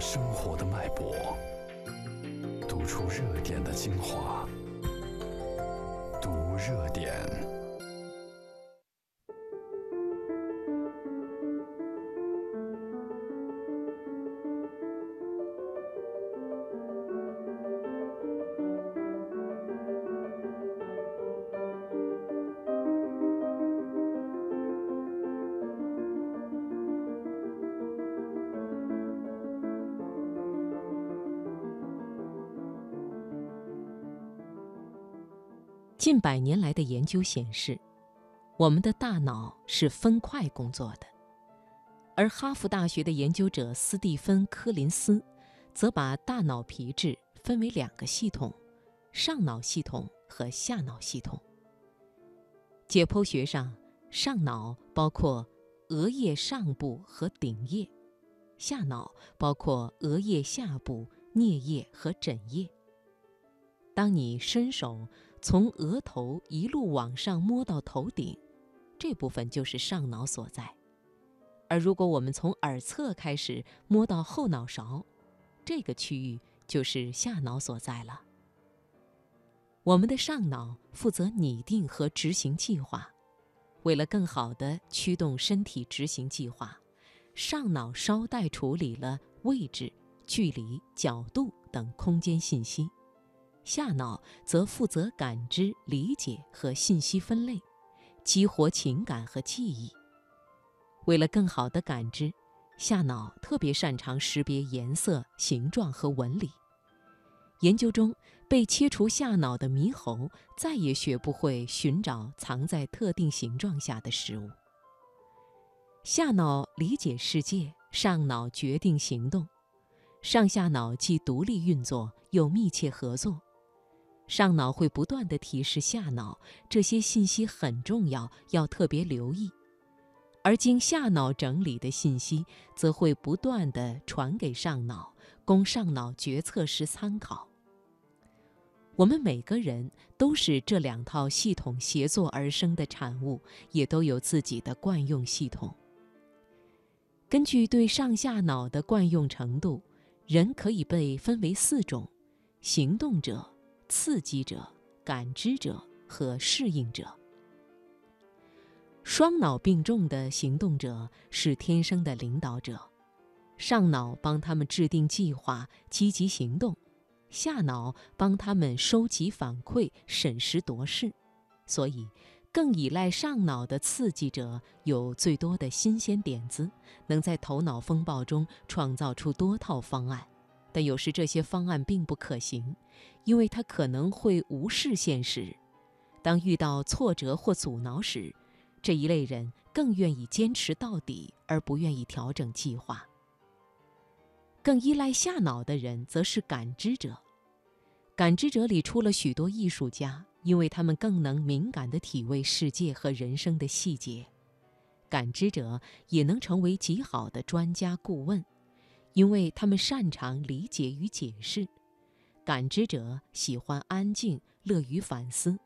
生活的脉搏，读出热点的精华，读热点。近百年来的研究显示，我们的大脑是分块工作的，而哈佛大学的研究者斯蒂芬·柯林斯则把大脑皮质分为两个系统：上脑系统和下脑系统。解剖学上，上脑包括额叶上部和顶叶，下脑包括额叶下部、颞叶和枕叶。当你伸手。从额头一路往上摸到头顶，这部分就是上脑所在；而如果我们从耳侧开始摸到后脑勺，这个区域就是下脑所在了。我们的上脑负责拟定和执行计划，为了更好地驱动身体执行计划，上脑捎带处理了位置、距离、角度等空间信息。下脑则负责感知、理解和信息分类，激活情感和记忆。为了更好地感知，下脑特别擅长识别颜色、形状和纹理。研究中，被切除下脑的猕猴再也学不会寻找藏在特定形状下的食物。下脑理解世界，上脑决定行动。上下脑既独立运作，又密切合作。上脑会不断地提示下脑，这些信息很重要，要特别留意；而经下脑整理的信息，则会不断地传给上脑，供上脑决策时参考。我们每个人都是这两套系统协作而生的产物，也都有自己的惯用系统。根据对上下脑的惯用程度，人可以被分为四种：行动者。刺激者、感知者和适应者。双脑并重的行动者是天生的领导者，上脑帮他们制定计划、积极行动，下脑帮他们收集反馈、审时度势。所以，更依赖上脑的刺激者有最多的新鲜点子，能在头脑风暴中创造出多套方案。但有时这些方案并不可行，因为他可能会无视现实。当遇到挫折或阻挠时，这一类人更愿意坚持到底，而不愿意调整计划。更依赖下脑的人则是感知者。感知者里出了许多艺术家，因为他们更能敏感地体味世界和人生的细节。感知者也能成为极好的专家顾问。因为他们擅长理解与解释，感知者喜欢安静，乐于反思，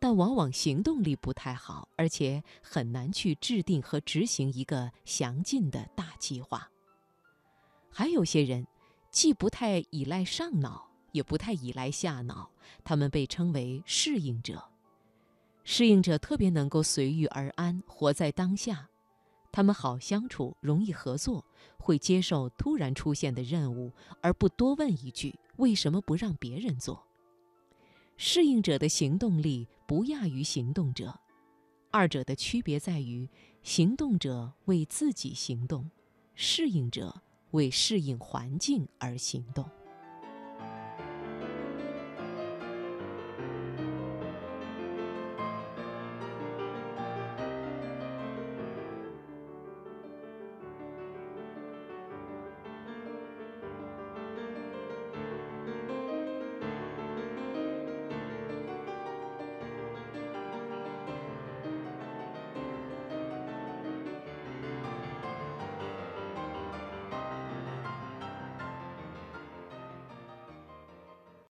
但往往行动力不太好，而且很难去制定和执行一个详尽的大计划。还有些人，既不太依赖上脑，也不太依赖下脑，他们被称为适应者。适应者特别能够随遇而安，活在当下。他们好相处，容易合作，会接受突然出现的任务，而不多问一句“为什么不让别人做”。适应者的行动力不亚于行动者，二者的区别在于：行动者为自己行动，适应者为适应环境而行动。